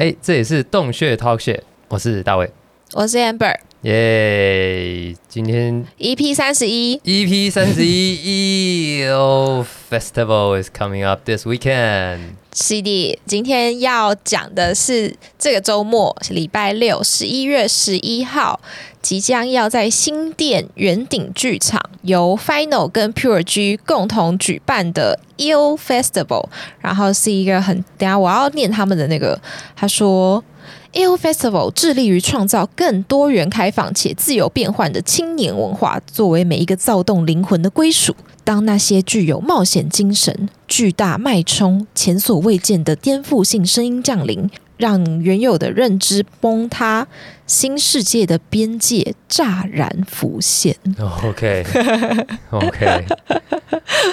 哎，这也是洞穴 Talk show，我是大卫，我是 Amber，耶，今天 EP 三十一，EP 三十一，EO Festival is coming up this weekend。CD 今天要讲的是这个周末，礼拜六，十一月十一号，即将要在新店圆顶剧场由 Final 跟 Pure G 共同举办的 EO Festival，然后是一个很，等下我要念他们的那个，他说。EO Festival 致力于创造更多元、开放且自由变换的青年文化，作为每一个躁动灵魂的归属。当那些具有冒险精神、巨大脉冲、前所未见的颠覆性声音降临。让原有的认知崩塌，新世界的边界乍然浮现。OK，OK，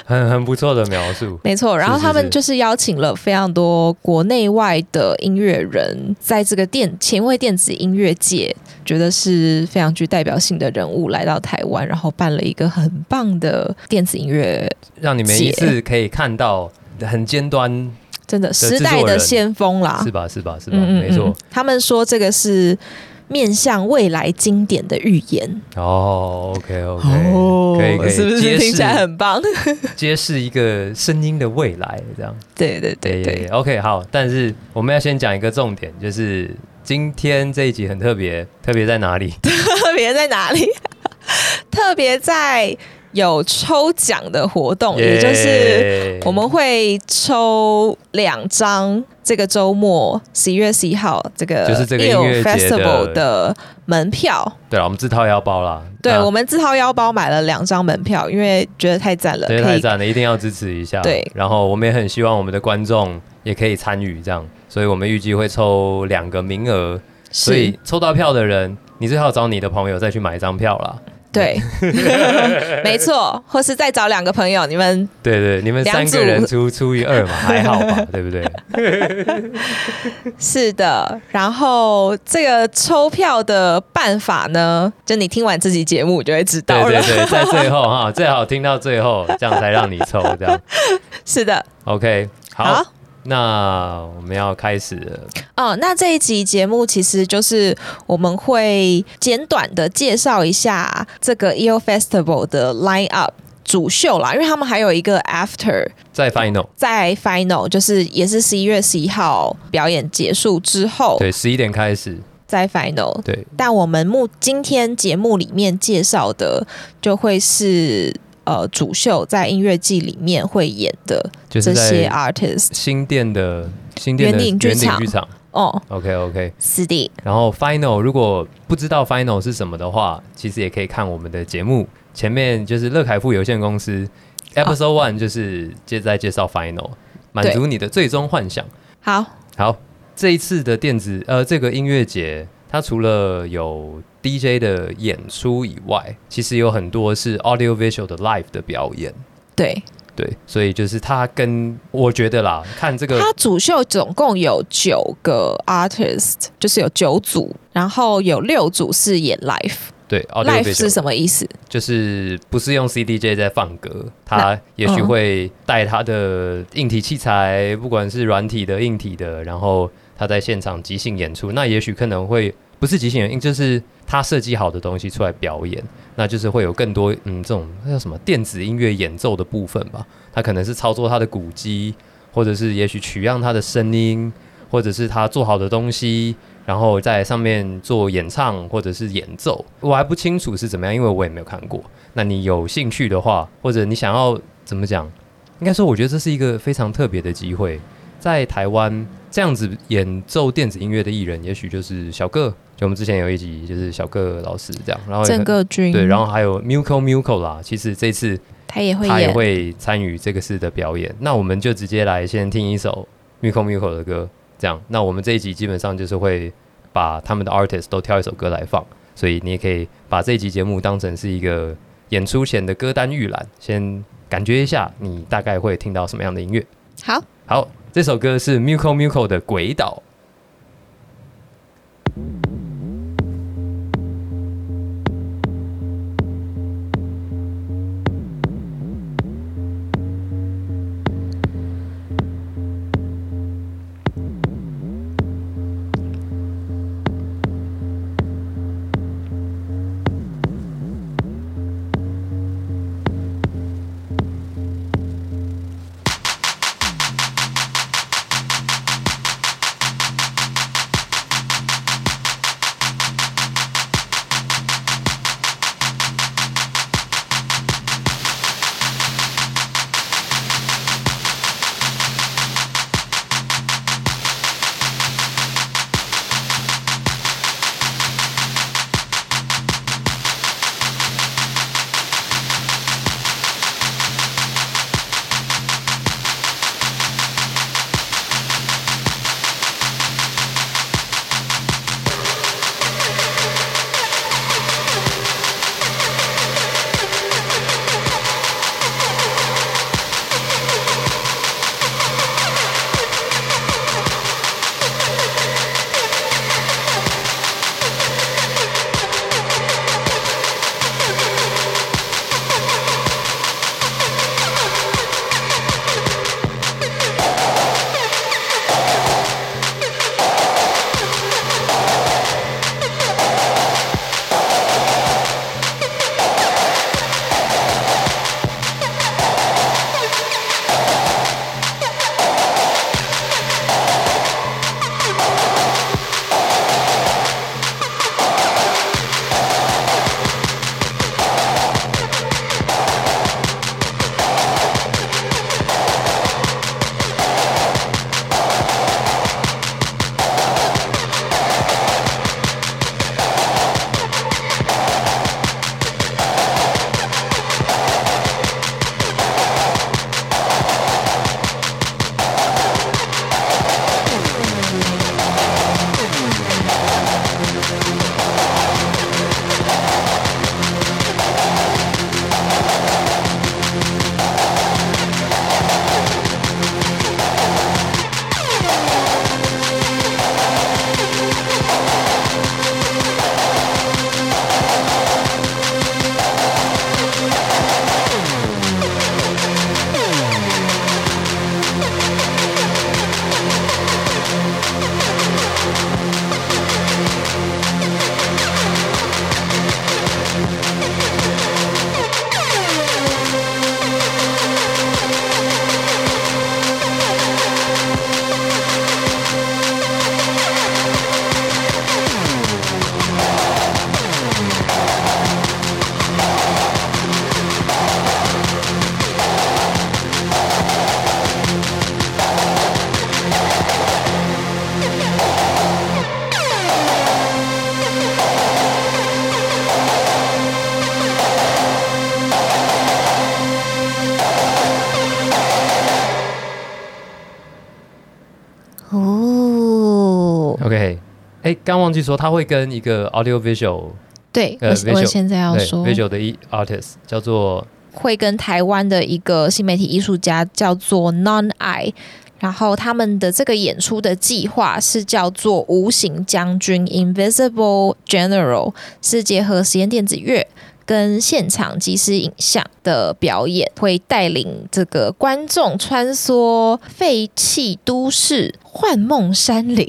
很很不错的描述。没错，然后他们就是邀请了非常多国内外的音乐人，在这个电前卫电子音乐界，觉得是非常具代表性的人物来到台湾，然后办了一个很棒的电子音乐，让你们一次可以看到很尖端。真的时代的先锋啦，是吧？是吧？是吧？没错。他们说这个是面向未来经典的预言。哦，OK，OK，可以，可以，是不是听起来很棒？揭示一个声音的未来，这样。对对对对，OK，好。但是我们要先讲一个重点，就是今天这一集很特别，特别在哪里？特别在哪里？特别在。有抽奖的活动，也就是我们会抽两张这个周末十一月十一号这个就是这个 festival 的门票。对了，我们自掏腰包啦。对，我们自掏腰包买了两张门票，因为觉得太赞了，太赞了，一定要支持一下。对，然后我们也很希望我们的观众也可以参与这样，所以我们预计会抽两个名额，所以抽到票的人，你最好找你的朋友再去买一张票啦。对，没错，或是再找两个朋友，你们对对，你们三个人出除以二嘛，还好吧，对不对？是的，然后这个抽票的办法呢，就你听完这集节目就会知道了。对对对，在最后哈，最好听到最后，这样才让你抽，这样 是的。OK，好。那我们要开始了。哦，那这一集节目其实就是我们会简短的介绍一下这个 EO Festival 的 Line Up 主秀啦，因为他们还有一个 After 在 Final，在 Final 就是也是十一月十一号表演结束之后，对，十一点开始在 Final，对。但我们目今天节目里面介绍的就会是。呃，主秀在音乐季里面会演的这些 artist，新店的新店的圆顶剧场哦，OK OK，是的。然后 final 如果不知道 final 是什么的话，其实也可以看我们的节目，前面就是乐凯富有限公司 episode one 就是接在介绍 final，满足你的最终幻想。好，好，这一次的电子呃这个音乐节。它除了有 DJ 的演出以外，其实有很多是 audio visual 的 live 的表演。对对，所以就是它跟我觉得啦，看这个，它主秀总共有九个 artist，就是有九组，然后有六组是演 live。对，live 是什么意思？就是不是用 CDJ 在放歌，他也许会带他的硬体器材，不管是软体的、硬体的，然后。他在现场即兴演出，那也许可能会不是即兴演出，就是他设计好的东西出来表演，那就是会有更多嗯这种那叫什么电子音乐演奏的部分吧。他可能是操作他的鼓机，或者是也许取样他的声音，或者是他做好的东西，然后在上面做演唱或者是演奏。我还不清楚是怎么样，因为我也没有看过。那你有兴趣的话，或者你想要怎么讲？应该说，我觉得这是一个非常特别的机会。在台湾这样子演奏电子音乐的艺人，也许就是小个，就我们之前有一集就是小个老师这样，然后郑个军对，然后还有 Muko Muko 啦，其实这次他也会他也会参与这个事的表演。那我们就直接来先听一首 Muko Muko 的歌，这样。那我们这一集基本上就是会把他们的 artist 都挑一首歌来放，所以你也可以把这一集节目当成是一个演出前的歌单预览，先感觉一下你大概会听到什么样的音乐。好，好。这首歌是 Miko Miko 的《鬼岛》。刚忘记说，他会跟一个 audio visual 对，呃我 visual，我现在要说 visual 的一 artist 叫做会跟台湾的一个新媒体艺术家叫做 Non I，然后他们的这个演出的计划是叫做“无形将军 ”（Invisible General），是结合实验电子乐。跟现场即时影像的表演，会带领这个观众穿梭废弃都市、幻梦山林。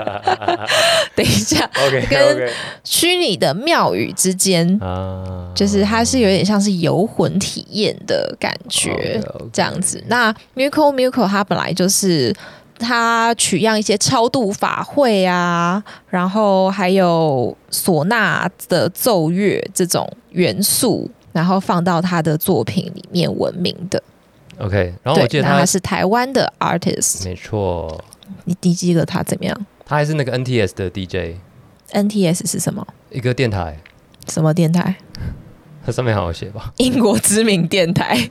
等一下，OK 跟虚拟的庙宇之间，啊，就是它是有点像是游魂体验的感觉这样子。那 Muco Muco 它本来就是它取样一些超度法会啊，然后还有唢呐的奏乐这种元素，然后放到他的作品里面闻名的。OK，然后我记，得他那他是台湾的 artist，没错，你你记得他怎么样他还是那个 NTS 的 DJ，？NTS 是什么？一个电台，什么电台？它上面好像有写吧？英国知名电台。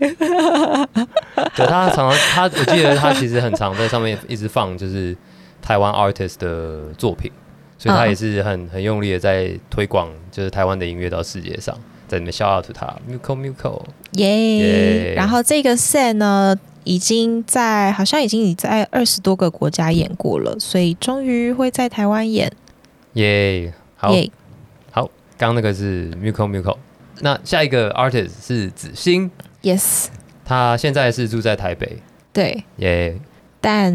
对他常常他，我记得他其实很常在上面一直放就是台湾 artist 的作品，所以他嗯也是很很用力的在推广就是台湾的音乐到世界上，在里面 shout out to 他。Muko Muko，耶。耶然后这个 set 呢，已经在好像已经在二十多个国家演过了，所以终于会在台湾演。耶，好，好，刚刚那个是 Muko Muko，那下一个 artist 是子欣，yes，他现在是住在台北，对，耶，但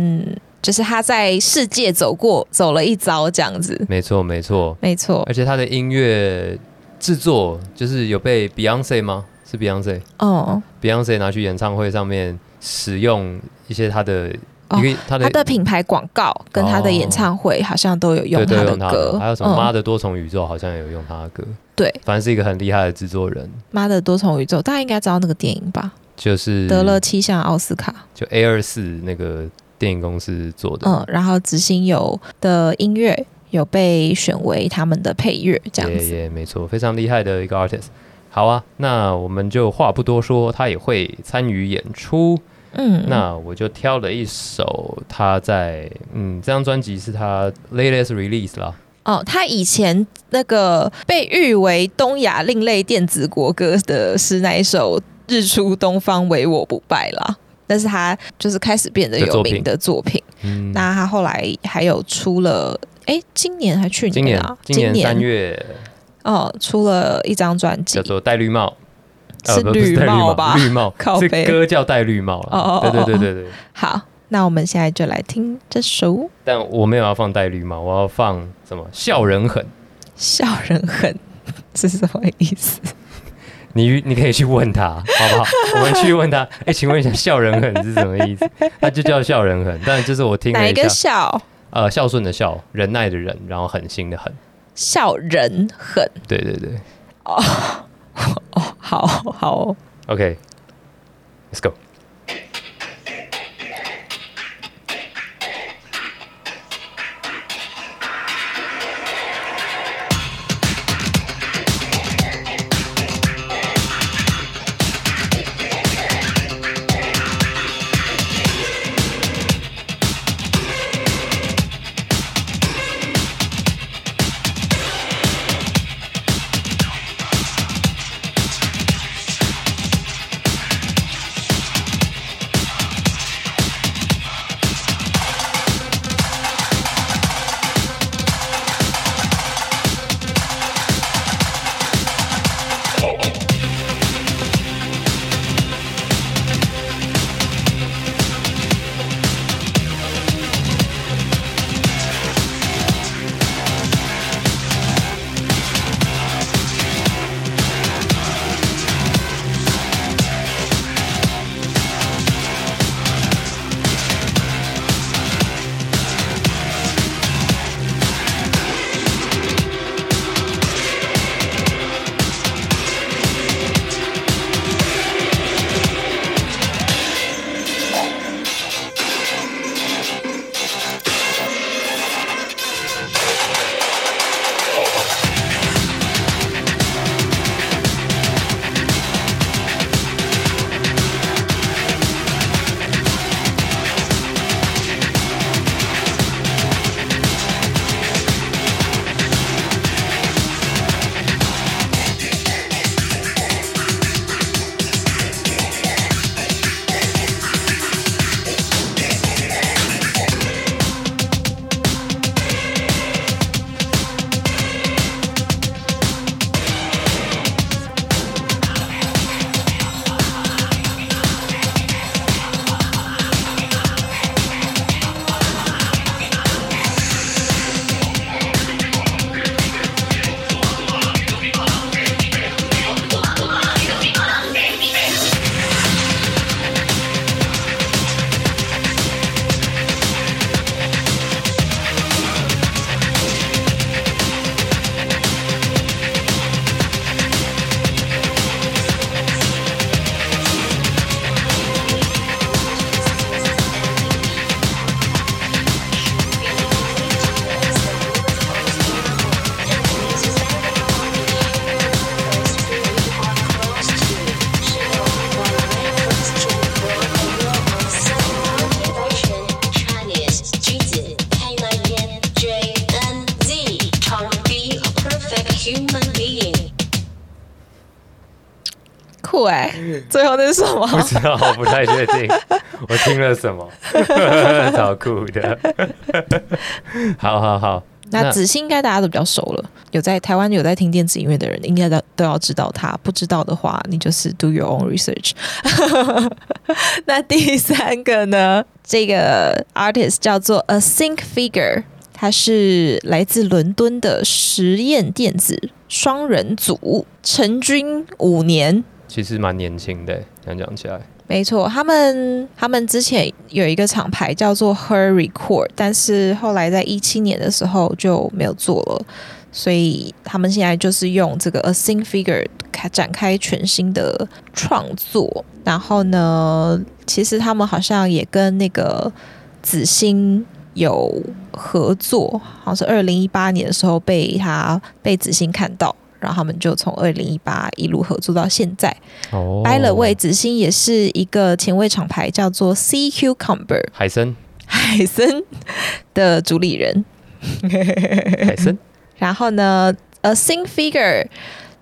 就是他在世界走过走了一遭这样子，没错没错，没错。而且他的音乐制作就是有被 Beyonce 吗？是 Beyonce。哦，Beyonce 拿去演唱会上面使用一些他的他的他的品牌广告跟他的演唱会好像都有用他的歌，的，还有什么《妈嗯的多重宇宙》好像也有用他的歌，对，反正是一个很厉害的制作人，妈的多重宇宙，大家应该知道那个电影吧？就是得了七项奥斯卡，就 A 二四那个电影公司做的，嗯，然后执行有的音乐有被选为他们的配乐，这样子。也也没错，非常厉害的一个 artist。好啊，那我们就话不多说，他也会参与演出。嗯，那我就挑了一首他在嗯，这张专辑是他 latest release 啦。哦，他以前那个被誉为东亚另类电子国歌的是那一首《日出东方唯我不败》啦。但是他就是开始变得有名的作品。嗯，那他后来还有出了，哎，今年还去今年年啊？今年三月哦，出了一张专辑叫，做戴绿帽，呃是绿帽吧？绿帽 是歌叫戴绿帽哦哦哦了。对对对对对。好，那我们现在就来听这首但我没有要放戴绿帽，我要放什么？笑人狠。《笑人狠》是什么意思？你你可以去问他，好不好？我们去问他。哎、请问一下，笑人狠是什么意思？他就叫笑人狠，但就是我听了一个笑？呃，孝顺的孝，忍耐的忍，然后狠心的狠。笑人狠对对对哦哦，好好哦。 ，OK，Let's、go。 不知道，我不太确定。我听了什么？超酷的。好 好好。那子欣应该大家都比较熟了，有在台湾有在听电子音乐的人，应该都都要知道他。不知道的话，你就是 do your own research。那第三个呢？这个 artist 叫做 A Think Figure，他是来自伦敦的实验电子双人组，成军五年，其实蛮年轻的，讲讲起来。没错，他们他们之前有一个厂牌叫做 Her Record，但是后来在一七年的时候就没有做了，所以他们现在就是用这个 A Sing Figure 开展开全新的创作。然后呢，其实他们好像也跟那个子欣有合作，好像是二零一八年的时候被他被子欣看到。然后他们就从二零一八一路合作到现在。哦掰了位子欣也是一个前卫厂牌叫做 CQ Cumber 海参，海参的主理人。海参。然后呢，A Sing Figure，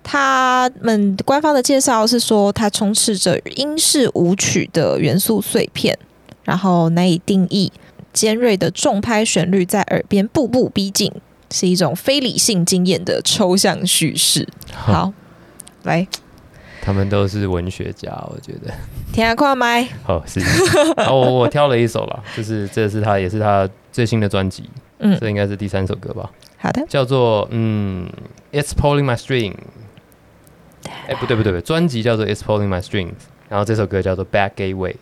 他们官方的介绍是说，它充斥着英式舞曲的元素碎片，然后难以定义，尖锐的重拍旋律在耳边步步逼近。是一种非理性经验的抽象叙事。好，来，他们都是文学家，我觉得。听下快麦。好，是。我我挑了一首了，就是这是他也是他最新的专辑，嗯，这应该是第三首歌吧。好的，叫做嗯，It's pulling my string。哎，不对不对不对，专辑叫做 It's pulling my strings，然后这首歌叫做 Back Gateway。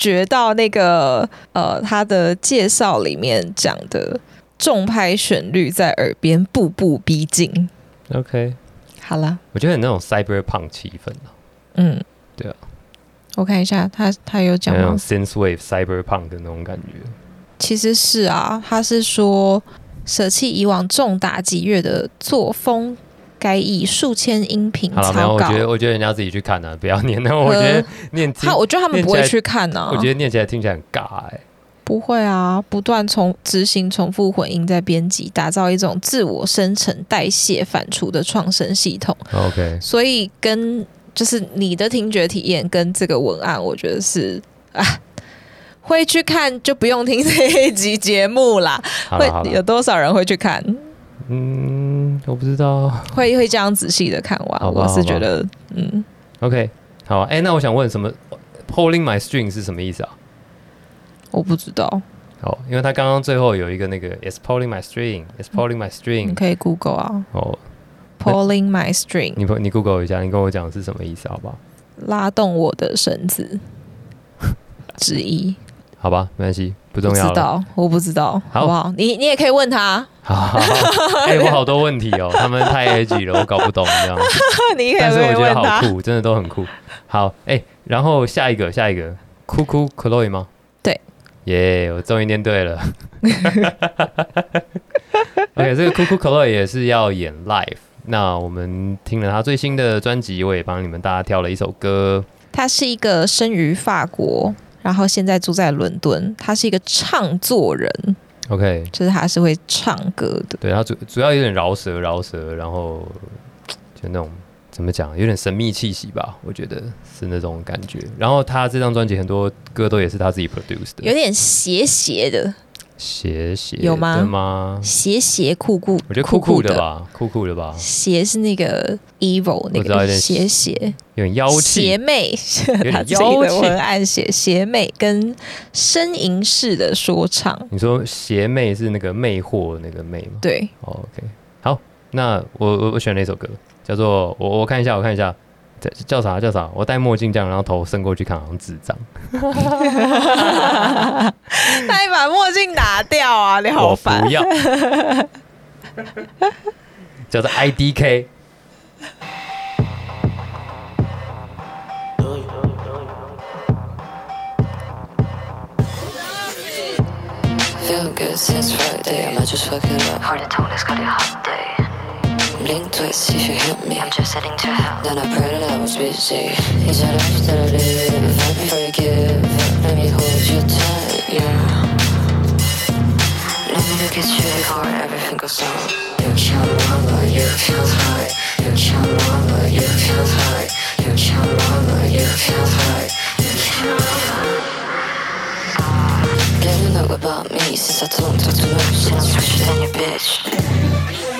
觉到那个呃，他的介绍里面讲的重拍旋律在耳边步步逼近。OK，好了，我觉得很那种 cyberpunk 气氛啊，嗯，对啊，我看一下他他有讲那种吗？synthwave cyberpunk 的那种感觉。其实是啊，他是说舍弃以往重打击乐的作风，改以数千音频好了，没有，我觉。得我觉得人家自己去看啊，不要念。那我觉得念听他，，我觉得他们不会去看呢、我觉得念起来听起来很尬哎、不会啊，不断重执行重复混音在编辑，打造一种自我生成、代谢、反刍的创生系统。OK，所以跟就是你的听觉体验跟这个文案，我觉得是啊，会去看就不用听这一集节目啦。会好了好了，有多少人会去看？嗯，我不知道。会会这样仔细的看完？好吧我是觉得，嗯，OK，好，哎、那我想问，什么 pulling my string 是什么意思啊？我不知道，哦，因为他刚刚最后有一个那个 is pulling my string，is pulling my 你 string。可以 Google 啊哦，，pulling my string，你你 Google 一下，你跟我讲是什么意思，好不好？拉动我的绳子之一。好吧，没关系，不不重要了。知道，我不知道，好好不好？你你也可以问他，哎、我好多问题哦，他们太 edgy 了，我搞不懂这样。你可以但是我觉得。好酷，真的都很酷。好，哎、然后下一个，下一个，酷酷 Chloe 吗？对，耶我终于念对了。OK，这个酷酷 Chloe 也是要演 live。那我们听了他最新的专辑，我也帮你们大家挑了一首歌。他是一个生于法国，然后现在住在伦敦。他是一个唱作人，OK，就是他是会唱歌的。对，他主主要有点饶舌，饶舌，然后就那种怎么讲，有点神秘气息吧，我觉得是那种感觉。然后他这张专辑很多歌都也是他自己 produce 的，有点邪邪的，斜斜有吗的吗？邪邪酷酷，我觉得酷酷酷的？吧，酷酷的吧，邪是那个 evil 那个我知道有点妖邪气，魅，他自己的文案写邪魅跟呻吟式的说唱，你说邪魅是那个魅惑那个魅吗、对，哦、？OK，好，那我我我选了一首歌，叫做我我看一下，我看一下。叫叫啥叫啥？我戴墨镜这样，然后头伸过去看，好像智障。那你把墨镜拿掉啊！你好我烦不。要，叫做 IDK。Feel good since Friday, I might just fucking up. Hard to talk, it's got a hot day. Blink twice if you hit me. I'm just heading to hell. Then I prayed that I was busy. You said I should live. Fight before you give. Let me hold you tight, yeah. Let me look at you before everything goes down. You can't mama, you can't hide. You can't mama, you can't hide. You can't mama, you can't hide. You can't Getting up about me since I don't talk too much. Since richer than your bitch.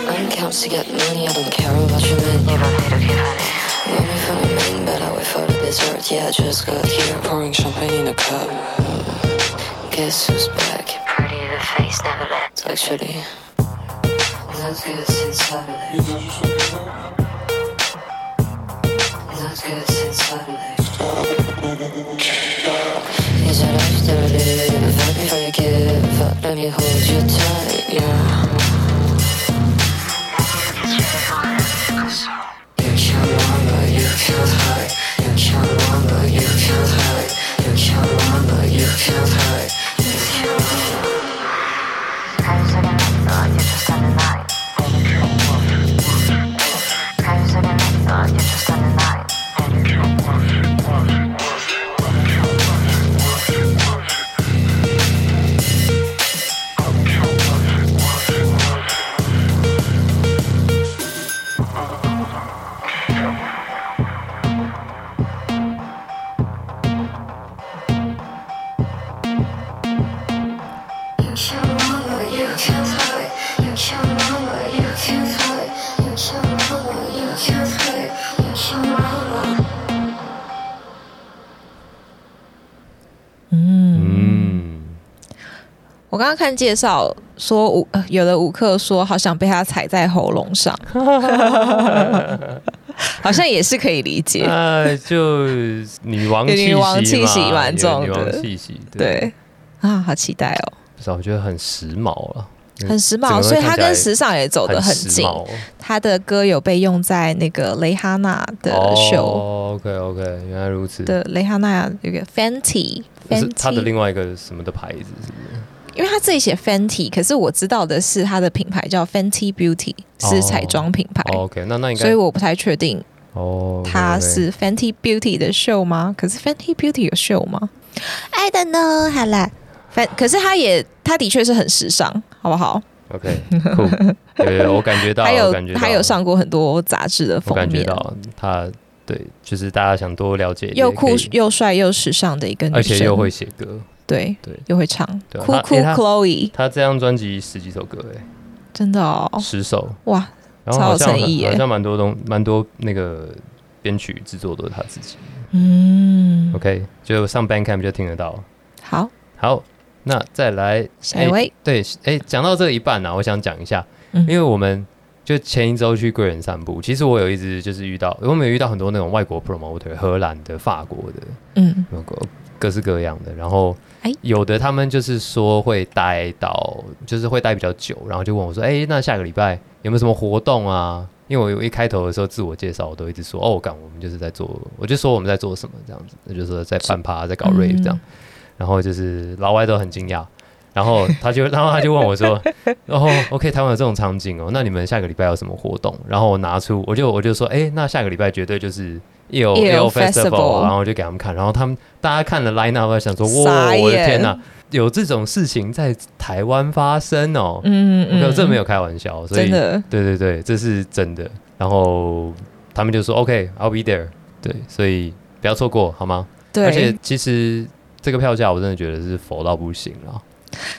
Earn counts to get money, I don't care about your men. You don't hate, okay, honey. Money for the main, but I wait for the dessert. Yeah, I just got here, pouring champagne in a cup. Guess who's back? Pretty the face, never let. It's actually not good since Saturday. Not good since Saturday. You said I should live, fight before you give up. Let me hold you tight, yeah. 刚刚看介绍说舞，呃有的舞客说好想被他踩在喉咙上，好像也是可以理解。呃，就女王气息女王气息嘛蛮重的。女王气息，对。啊，好期待哦，不是啊，我觉得很时髦了，很时髦，所以他跟时尚也走得很近。他的歌有被用在那个蕾哈娜的秀哦，OK OK，原来如此。的蕾哈娜有个 Fenty，是他的另外一个什么的牌子，是不是？因为他自己写 Fenty，可是我知道的是他的品牌叫 Fenty Beauty，是哦彩妆品牌，哦 OK，那那应该所以我不太确定哦，他是 Fenty Beauty 的秀吗？可是 Fenty Beauty 有秀吗？I don't know，好啦，反可是他也，他的确是很时尚，好不好？OK，酷，有有，我感觉到，还有我感觉到。还有，上过很多杂志的我封面，感觉到他对，就是大家想多了解，又酷又帅又时尚的一个女生，而且又会写歌，对对。又会唱，酷酷 Chloe，他这张专辑十几首歌，哎，真的哦，十首，哇，然后好像超有诚意耶。好像蛮多东蛮多那个编曲制作都是他自己。嗯，OK，就上 Bandcamp 就听得到。好，好，那再来下一位，对，哎，讲到这个一半呢、我想讲一下，嗯。因为我们就前一周去贵人散步，其实我有一直就是遇到，我们有遇到很多那种外国 promoter，荷兰的、法国的，嗯，各式各样的，然后哎有的他们就是说会待到，就是会待比较久，然后就问我说，哎，那下个礼拜有没有什么活动啊？因为我一开头的时候自我介绍，我都一直说，哦，干，我们就是在做，我就说我们在做什么这样子，那就是说在办趴，在搞 rave 这样，嗯然后就是老外都很惊讶，然后他就，然后他就问我说，然 后 OK，台湾有这种场景哦，那你们下个礼拜有什么活动？然后我拿出，我就我就说，哎，那下个礼拜绝对就是。有 EO Festival 然后我就给他们看，然后他们大家看了 line up，想说哇，我的天哪，有这种事情在台湾发生哦，嗯没有，这没有开玩笑，所以真的，对对对，这是真的。然后他们就说 OK，I'll be there，对，所以不要错过好吗？对，而且其实这个票价我真的觉得是佛到不行了，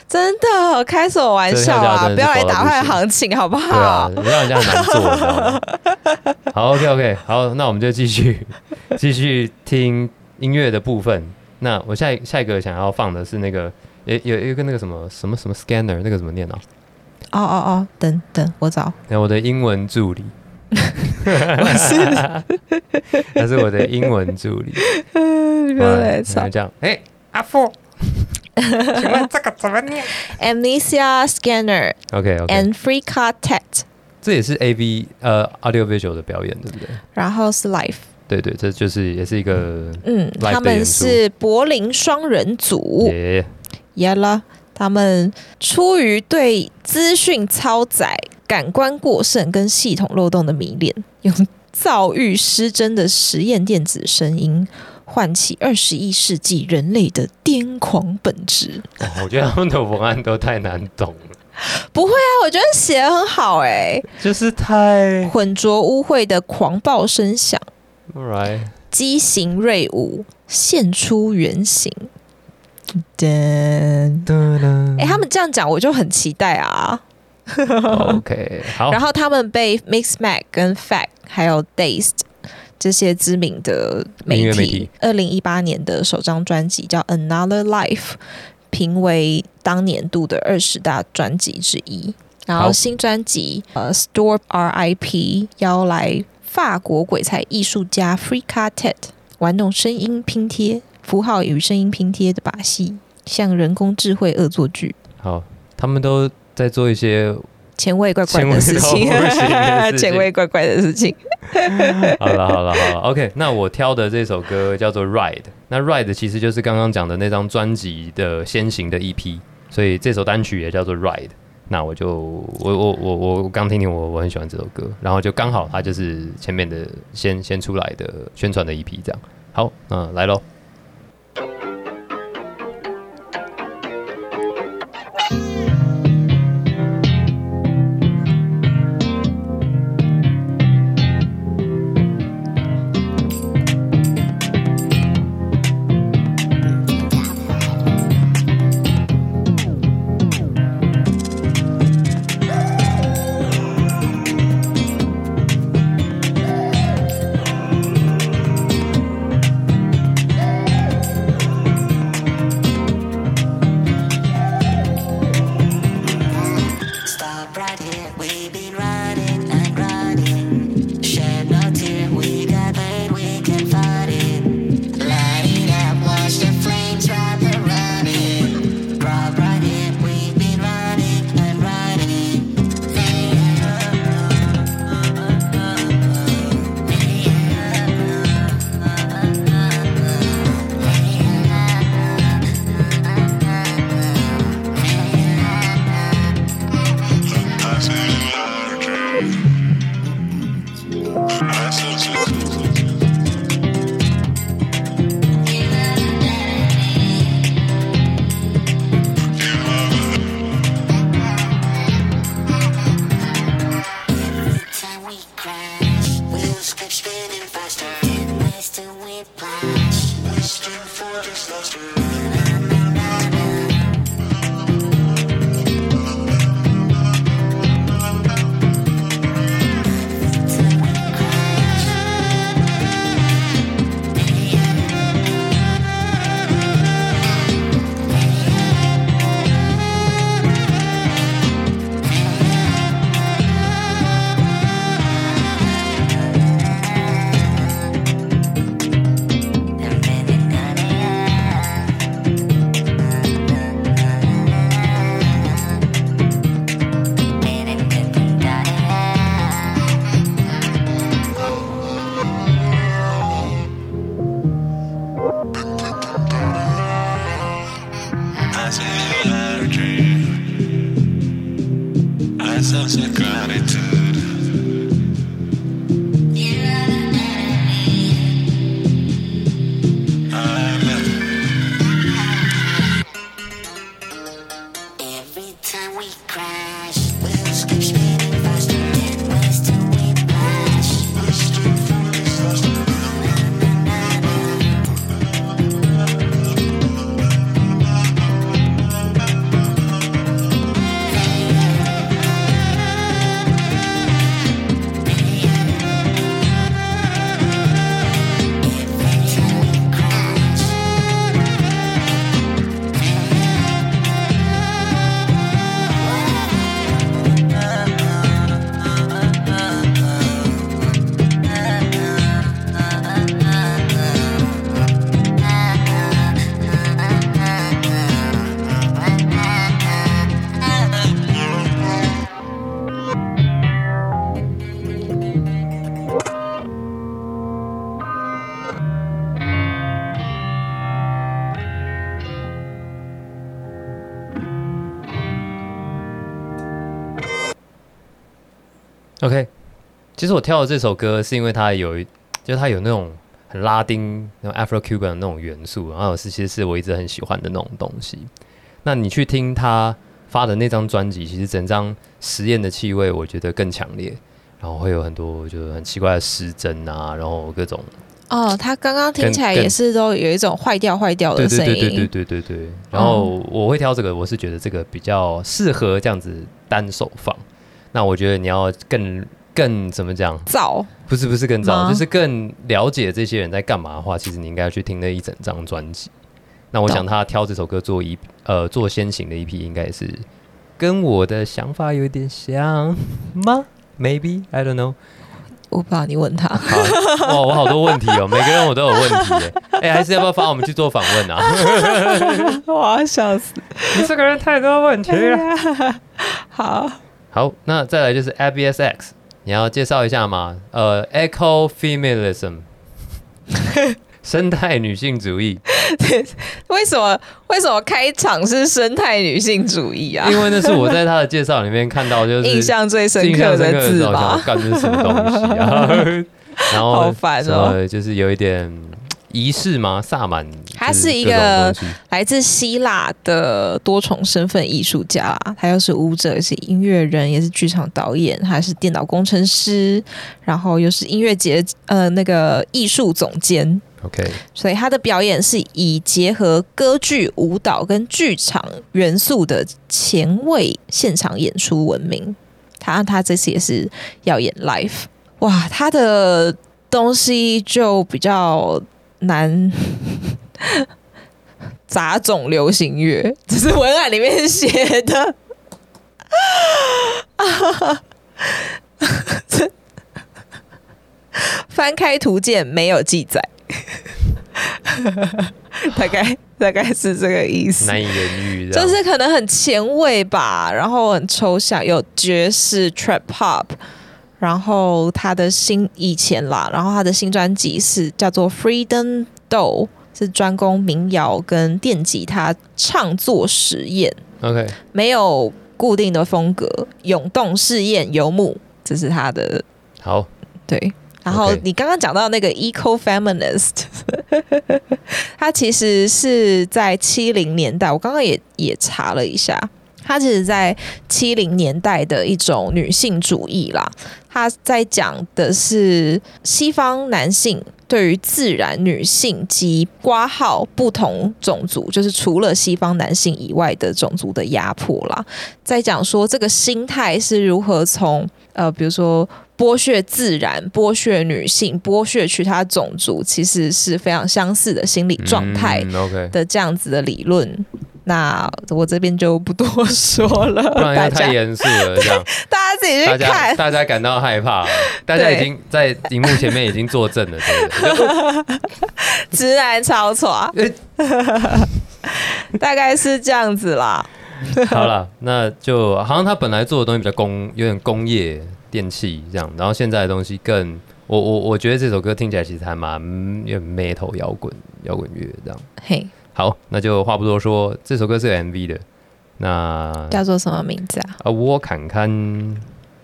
真的开什么玩笑啊！不要来打坏行行情，好不对啊好？，让人家很难做，你知道吗？好，OK OK，好，那我们就继续 继续听音乐的部分。那我下一下一个想要放的是那个有有有一个那个什么什么什么 scanner，那个怎么念啊？哦哦哦，等等，我找，那我的英文助理，我是 他是我的英文助理。你不要来来吵。这样，哎、阿富，请问这个怎么念？Amnesia Scanner？OK OK，and Free Car Tet，这也是 AV 呃 audio visual 的表演，对不对？然后是 Life，对对，这就是也是一个嗯，他们是柏林双人组，也耶啦，他们出于对资讯超载、感官过剩跟系统漏洞的迷恋，用躁郁失真的实验电子声音，唤起二十一世纪人类的癫狂本质。哦我觉得他们的文案都太难懂了，不会啊，我觉得写的很好哎、就是太浑浊污秽的狂暴声响，right 畸形锐舞现出原形。噔，哎、他们这样讲我就很期待啊。OK 好 然，后他们被 Mix Mag 跟 Fact 还有 Dazed 这些知名的媒体二零一八年的首张专辑叫《Another Life》，评为当年度的二十大专辑之一。然后新专辑呃 Store RIP 邀来法国鬼才艺术家 Free Quartet 玩弄声音拼贴、符号与声音拼贴的把戏，像人工智慧恶作剧。好，他们都在做一些前卫怪怪的事情 前卫怪怪的事情。好了好了好了，OK，那我挑的这首歌叫做《Ride》，那《Ride》其实就是刚刚讲的那张专辑的先行的 EP，所以这首单曲也叫做《Ride》。那我就我我我我刚听听我我很喜欢这首歌，然后就刚好它就是前面的先先出来的宣传的 EP 这样。好，嗯，来喽。其实我挑的这首歌是因为它有一，就是它有那种很拉丁、那种 Afro Cuban 的那种元素，然后是其实是我一直很喜欢的那种东西。那你去听他发的那张专辑，其实整张实验的气味我觉得更强烈，然后会有很多就是很奇怪的失真啊，然后各种哦，他刚刚听起来也是都有一种坏掉坏掉的声对对对对音，对对对。然后我会挑这个，我是觉得这个比较适合这样子单手放。那我觉得你要更更怎么讲？早不是不是更早，就是更了解这些人在干嘛的话，其实你应该去听那一整张专辑。那我想他挑这首歌做一呃做先行的一批，应该是跟我的想法有点像吗？Maybe I don't know。我不知道你问他，好，哇，我好多问题哦，每个人我都有问题耶。哎、还是要不要发我们去做访问啊？我要笑死。你这个人太多问题了。好，好，那再来就是 ABSX，你要介绍一下吗？呃，Eco Feminism，生态女性主义。为什么为什么开场是生态女性主义啊？因为那是我在他的介绍里面看到，就是印象最深刻的字深刻时候想吧说。干这是什么东西啊？然后好烦哦什么就是有一点仪式吗？萨满，他是一个来自希腊的多重身份艺术家，他又是舞者，也是音乐人，也是剧场导演，还是电脑工程师，然后又是音乐节呃那个艺术总监。OK，所以他的表演是以结合歌剧、舞蹈跟剧场元素的前卫现场演出闻名。他他这次也是要演 Life，哇，他的东西就比较难。杂种流行乐，这是文案里面写的。这翻开图鉴没有记载，大概大概是这个意思。难以言喻，就是可能很前卫吧，然后很抽象，有爵士、trap pop，然后他的新以前啦，然后他的新专辑是叫做 Freedom Doll，是专攻民谣跟电吉他唱作实验，OK，没有固定的风格，涌动试验游牧，这是他的好，对。然后你刚刚讲到那个 eco feminist，他其实是在七零年代，我刚刚也也查了一下，它其实在七零年代的一种女性主义啦。它在讲的是西方男性对于自然女性及挂号不同种族，就是除了西方男性以外的种族的压迫啦。在讲说这个心态是如何从呃，比如说剥削自然、剥削女性、剥削其他种族，其实是非常相似的心理状态的这样子的理论。那我这边就不多说了，不然要太严肃了，这样 大家自己去看。大家感到害怕，大家已经在荧幕前面已经作证了，对不对？直男超爽，大概是这样子啦。好了，那就好像他本来做的东西比较工，有点工业电器这样，然后现在的东西更，我我我觉得这首歌听起来其实还蛮嗯有点 metal 摇滚摇滚乐这样。嘿，好，那就话不多说，这首歌是有 MV 的。那叫做什么名字啊啊，我看看，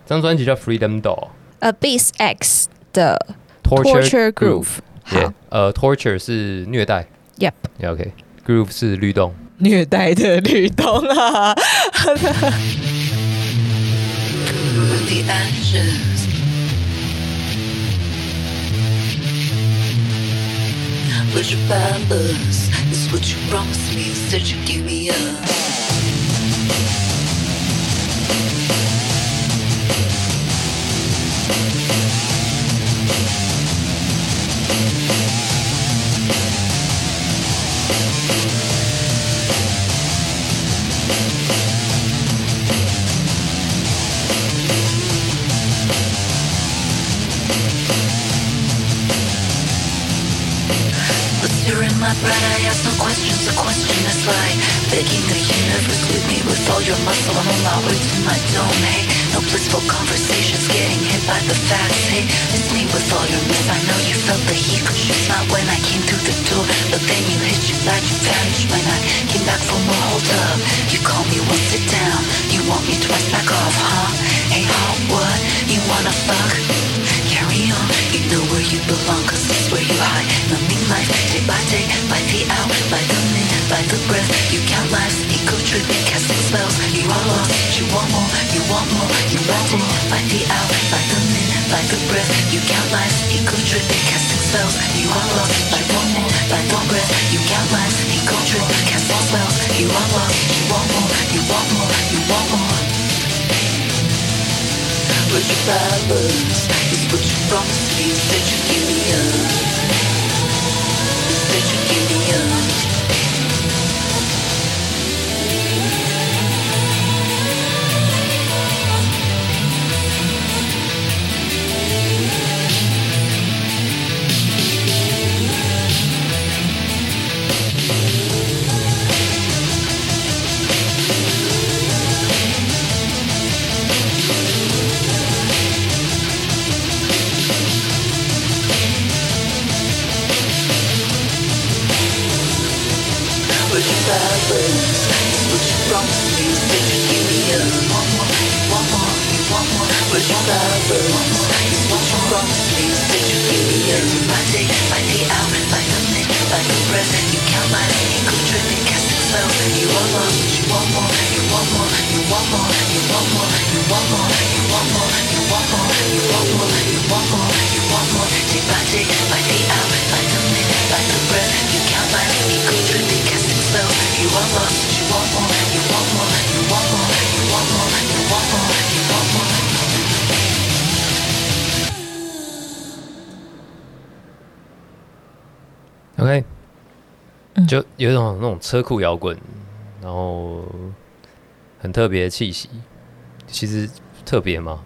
这张专辑叫 Freedom Doll？Abyss X 的 Torture Groove，Groove。好 Yeah，呃，Torture 是虐待 Yep，OK，Groove 是律动。虐待的律动啊，But your purpose is what you promised me. Said you'd give me up. Begging the universe with me with all your muscle. I'm way to my. Hey, no blissful conversations, getting hit by the facts. Hey, miss me with all your miss. I know you felt the heat, cause you smiled when I came through the door. But then you hit your back, you vanished when I came back from a hold up. You call me, well, sit down. You want me twice back off, huh? Hey, hot what? You wanna fuck? Know where you belong, cause it's where you hide. Numbing life, day by day, by the hour, by the minute, by the breath. You count lives, ego tripping, casting spells. You are lost, you want more, you want more, you want more. By the hour, by the minute, by the breath. You count lives, ego tripping, casting spells. You are lost, you want more, by the breath. You count lives, ego tripping, casting spells. You are lost, you want more, you want more, you want more. But your powers promises that you give me up. That you give me up. You want more, you want more, you want more, you want more, you want more, you want more, OK，嗯就有一种那种车库摇滚，然后很特别的气息。其实特别吗？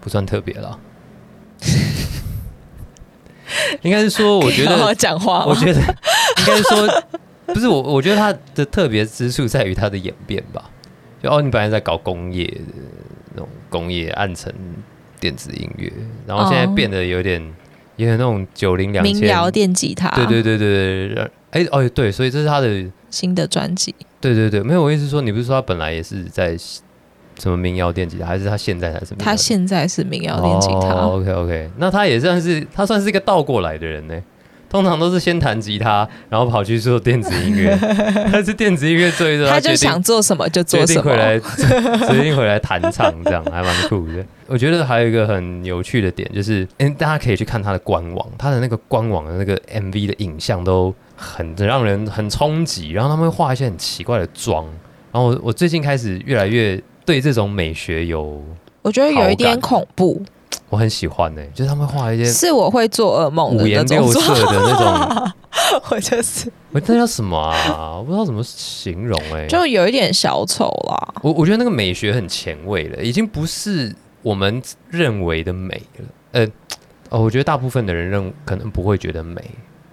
不算特别啦。应该是说，我觉得，讲话，我觉得应该是说，不是我，我觉得它的特别之处在于它的演变吧。就哦，你本来在搞工业的那种工业暗沉电子音乐，然后现在哦变得有点有点那种九零两千民谣电吉他，对对对对对，哎、哦对，所以这是他的，新的专辑，对对对，没有我意思是说，你不是说他本来也是在什么民谣电吉他，还是他现在才是？他现在是民谣电吉他，哦、OK OK，那他也算是他算是一个倒过来的人呢。通常都是先弹吉他，然后跑去做电子音乐，他是电子音乐做一做，他就想做什么就做什么。决定回来，么，决定回来弹唱，这样还蛮酷的。我觉得还有一个很有趣的点，就是，嗯，大家可以去看他的官网，他的那个官网的那个 MV 的影像都很让人很冲击，然后他们会画一些很奇怪的妆，然后我我最近开始越来越对这种美学有我觉得有一点恐怖，我很喜欢呢、就是他们画一些是我会做噩梦五颜六色，的那种，我就是我那叫什么啊？我不知道怎么形容哎、就有一点小丑啦，我我觉得那个美学很前卫了，已经不是我们认为的美了。呃，哦，我觉得大部分的人认可能不会觉得美，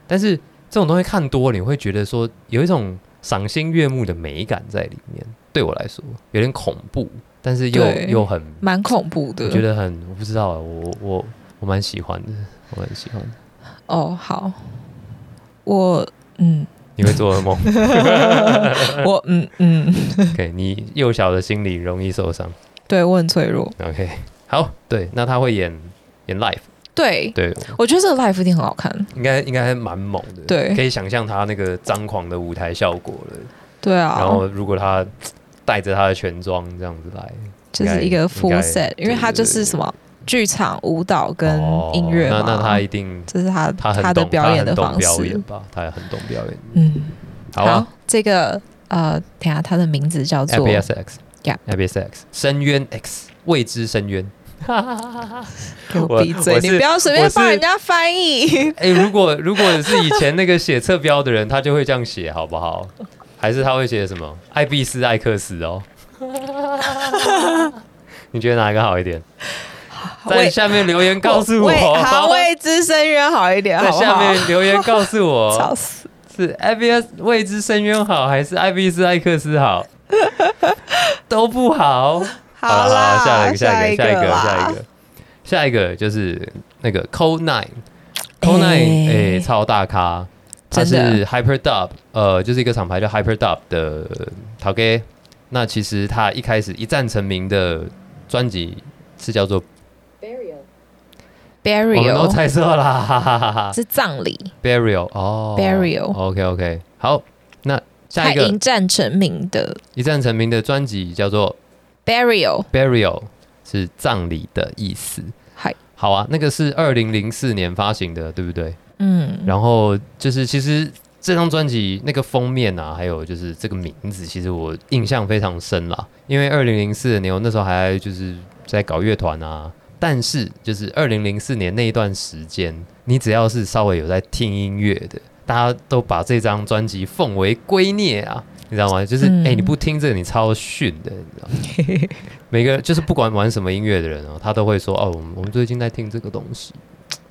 但是这种东西看多了，你会觉得说有一种赏心悦目的美感在里面。对我来说，有点恐怖，但是又又很，蛮恐怖的。我觉得很，我不知道啊，我我我蛮喜欢的，我很喜欢的。哦，好，我嗯，你会做噩梦 我嗯嗯，，OK？你幼小的心理容易受伤对我很脆弱。，OK？好，对，那他会演演 life 对，对，我觉得这个 live 一定很好看。应该应该还蛮猛的，对可以想象他那个张狂的舞台效果了。对啊，然后如果他带着他的全妆这样子来，就是一个应 full 该 set，因为他就是什么剧场、舞蹈跟哦音乐嘛。那那他一定这是他他的懂表演的方他很懂表演式。吧，他也很懂表演。嗯，好啊这个呃，等下他的名字叫做 ABSX，Yeah，ABSX 深渊 X 未知深渊。给我我闭嘴你不要随便帮人家翻译。哎、如果如果是以前那个写侧标的人，他就会这样写，好不好？还是他会写什么艾比斯艾克斯哦？你觉得哪一个好一点？在下面留言告诉我。好，未知深渊好一点，在？下面留言告诉吵我，死！是 FBS 未知深渊好，还是艾比斯艾克斯好？都不好。好了啦，下一个，下一个，下一个，下一个，下一个就是那个 Code Nine，Code Nine，哎哎，超大咖，他真的。是 Hyper Dub，呃，就是一个厂牌叫 Hyper Dub 的陶给。那其实他一开始一战成名的专辑是叫做我们都 burial 猜错啦，哈哈哈哈。是葬礼，Burial 哦。Burial OK OK，好，那下一个。一战成名的。一战成名的专辑叫做 burial，Burial，是葬礼的意思。嗨，好啊，那个是二零零四年发行的，对不对？嗯，然后就是其实这张专辑那个封面啊，还有就是这个名字，其实我印象非常深啦。因为二零零四年我那时候还就是在搞乐团啊，但是就是二零零四年那一段时间，你只要是稍微有在听音乐的，大家都把这张专辑奉为圭臬啊。你知道吗？就是哎、嗯欸你不听这个，你超逊的，你知道吗？每个就是不管玩什么音乐的人哦，他都会说哦，我们我们最近在听这个东西。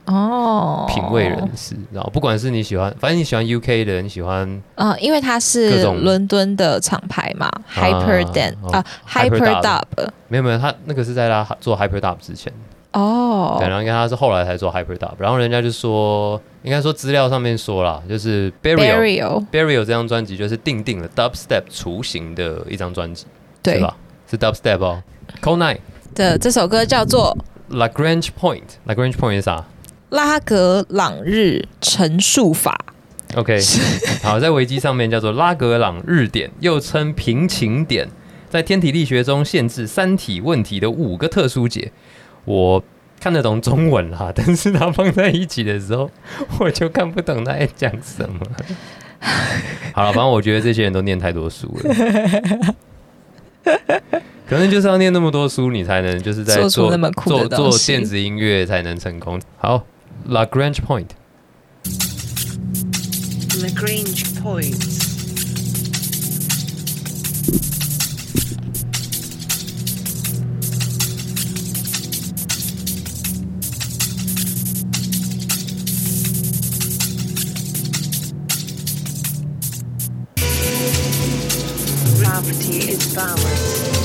哦，品味人士，然后不管是你喜欢，反正你喜欢 UK 的，你喜欢，嗯、因为它是伦敦的厂牌嘛，Hyper Den 啊，Hyper Dub，没有没有，他那个是在他做 Hyper Dub 之前。哦，对，然后应该他是后来才做 Hyper Dub，然后人家就说，应该说资料上面说啦，就是 Burial Burial 这张专辑就是定定了 Dubstep 雏形的一张专辑，对。吧？是 Dubstep 哦。C o l Night 的这首歌叫做 La Grange Point，La Grange Point 是啥？拉格朗日陈述法，？OK，好，在维基上面叫做拉格朗日点，又称平行点，在天体力学中限制三体问题的五个特殊解。我看得懂中文啦，但是它放在一起的时候，我就看不懂他在讲什么。好了，反正我觉得这些人都念太多书了。可能就是要念那么多书，你才能就是在做做做电子音乐才能成功。好，Lagrange Point。Lagrange points. Gravity is balanced.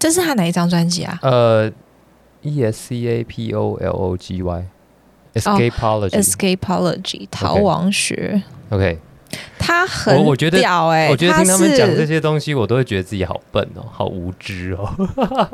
这是他哪一张专辑啊？呃，E S C A P O L O G Y，Escapology。Escapology 逃亡学，OK，他很我我觉得屌哎、我觉得听他们讲这是，些东西，我都会觉得自己好笨哦，好无知哦，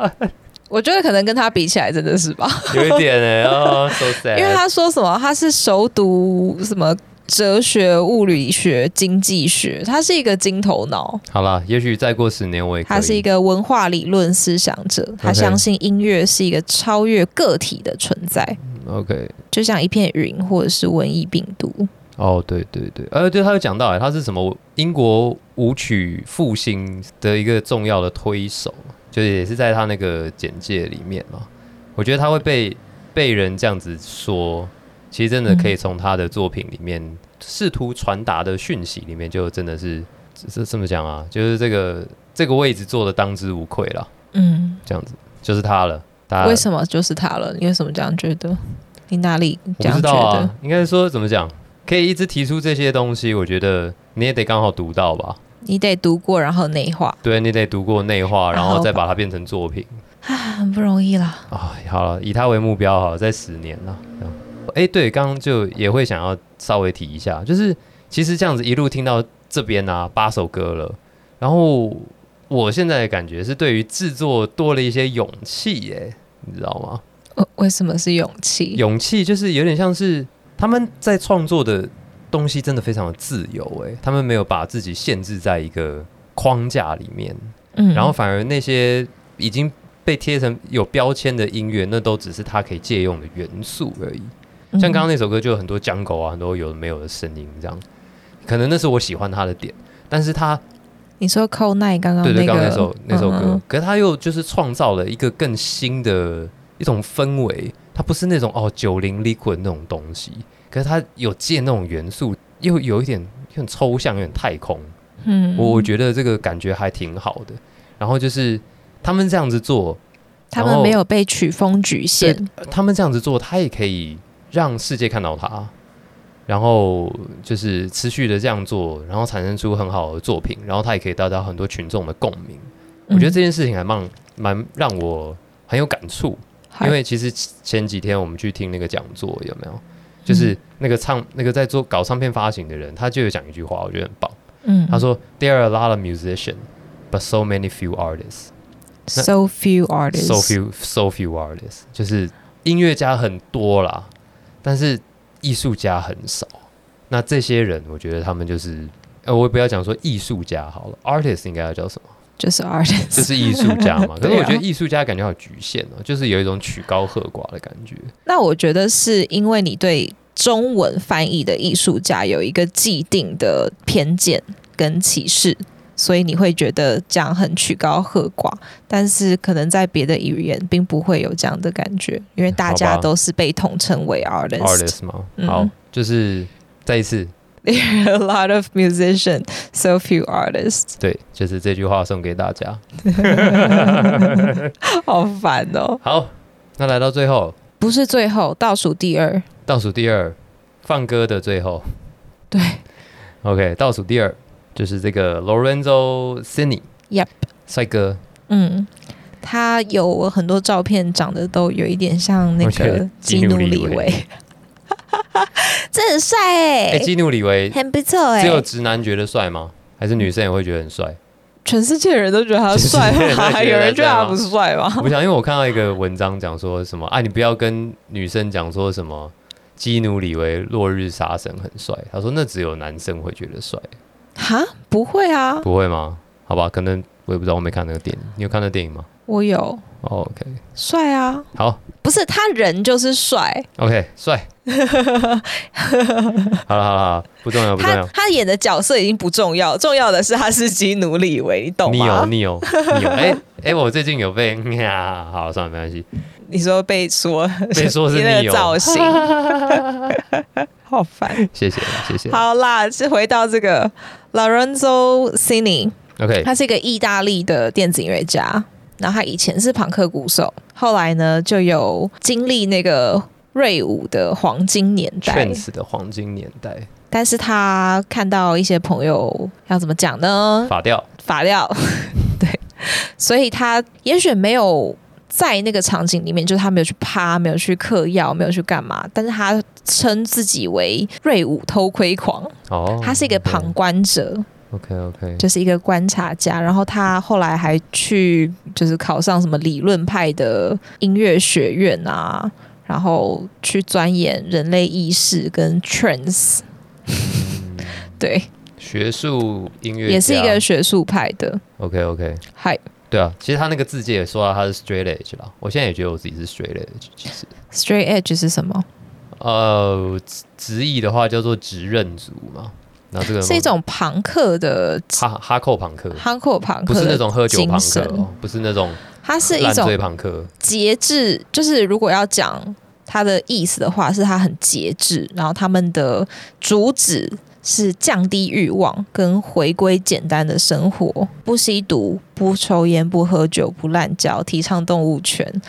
我觉得可能跟他比起来真的是吧，有一点哎，哦，so sad。因为他说什么他是熟读什么哲学、物理学、经济学，他是一个金头脑，好了，也许再过十年我也。他是一个文化理论思想者，他相信音乐是一个超越个体的存在，OK。就像一片云或者是瘟疫病毒。哦，对对对，呃，对，他有讲到哎，他是什么英国舞曲复兴的一个重要的推手，就是也是在他那个简介里面嘛。我觉得他会被被人这样子说，其实真的可以从他的作品里面试图传达的讯息里面，就真的是这这么讲啊，就是这个这个位置做的当之无愧了，嗯，这样子就是他了。大家为什么就是他了？你为什么这样觉得？你哪里我这样觉不知道得？啊，应该说怎么讲，可以一直提出这些东西，我觉得你也得刚好读到吧。你得读过，然后内化，对你得读过内化，然然后后再把它变成作品啊，很不容易啦。啊。好了，以他为目标，好了，在十年了。这样哎，对，刚刚就也会想要稍微提一下，就是其实这样子一路听到这边啊，八首歌了，然后我现在的感觉是对于制作多了一些勇气，耶，你知道吗？为为什么是勇气？勇气就是有点像是他们在创作的东西真的非常的自由，哎，他们没有把自己限制在一个框架里面，嗯然后反而那些已经被贴成有标签的音乐，那都只是他可以借用的元素而已。嗯。像刚刚那首歌就有很多江狗啊，很多有的没有的声音，这样，可能那是我喜欢他的点，但是他你说寇奈刚刚对对，刚刚那首那首歌，嗯。可是他又就是创造了一个更新的一种氛围，它不是那种哦九零 liquid 那种东西，可是他有借那种元素，又有一点有点抽象，有点太空，嗯我我觉得这个感觉还挺好的。然后就是他们这样子做，他们没有被曲风局限，他们这样子做，他也可以让世界看到他，然后就是持续的这样做，然后产生出很好的作品，然后他也可以得到很多群众的共鸣。我觉得这件事情还蛮蛮让我很有感触，嗯因为其实前几天我们去听那个讲座，有没有？就是那个唱那个在做搞唱片发行的人，他就有讲一句话，我觉得很棒。嗯他说：“There are a lot of musicians, but so many few artists. so few artists，So few, so few artists. 就是音乐家很多啦，但是艺术家很少。那这些人，我觉得他们就是，呃，我不要讲说艺术家好了，artist 应该要叫什么？就是 artist，就是艺术家嘛。可是我觉得艺术家感觉好局限哦，就是有一种曲高和寡的感觉。那我觉得是因为你对中文翻译的艺术家有一个既定的偏见跟歧视，所以你会觉得这样很曲高和寡。但是可能在别的语言并不会有这样的感觉，因为大家都是被统称为 artist。artist 嘛，嗯好，就是再一次，There are a lot of musicians, so few artists。对，就是这句话送给大家。好烦哦！好，那来到最后，不是最后倒数第二，倒数第二，放歌的最后对，OK，倒数第二就是这个 Lorenzo Cini，Yep 帅哥，嗯，他有很多照片长得都有一点像那个基基努里努里维。维，这很帅哎、哎，基努里维。很不错哎、只有直男觉得帅吗？还是女生也会觉得很帅？全世界人都觉得他帅？有人觉得他不帅吗？我想，因为我看到一个文章讲说什么，啊，你不要跟女生讲说什么基努里维落日杀神很帅，他说那只有男生会觉得帅，哈，不会啊，不会吗？好吧，可能我也不知道，我没看那个电影，你有看那电影吗、我有。哦、？OK，帅啊，好。不是他人就是帅，，OK，帅。好了好了不重要不重要。他演的角色已经不重要，重要的是他是基努里维，你懂你有？你有你有，哎哎，我最近有被呀，好算了没关系，你说被说被说是你有。个造型，好烦。谢谢谢谢。好啦，是回到这个 Lorenzo Cini，，OK，他是一个意大利的电子音乐家，然后他以前是朋克鼓手，后来呢就有经历那个瑞舞的黄金年代，Trance 的黄金年代，但是他看到一些朋友要怎么讲呢？法掉。法掉，对，所以他也许没有在那个场景里面，就是他没有去趴，没有去嗑药，没有去干嘛，但是他称自己为瑞武偷窥狂，哦，他是一个旁观者，OK OK，就是一个观察家。然后他后来还去就是考上什么理论派的音乐学院啊，然后去钻研人类意识跟 trance，对，学术音乐也是一家个学术派的。OK OK，嗨对啊，其实他那个字界也说到他是 straight edge 啦，我现在也觉得我自己是 straight edge，其实。，straight edge 是什么？呃，直直译的话叫做直刃族嘛，那这个是一种朋克的哈哈扣朋克，哈扣朋克，不是那种喝酒朋克哦，不是那种它是一种朋克。节制，就是如果要讲它的意思的话，是它很节制，然后他们的主旨是降低欲望跟回归简单的生活，不吸毒、不抽烟、不喝酒、不滥交，提倡动物权，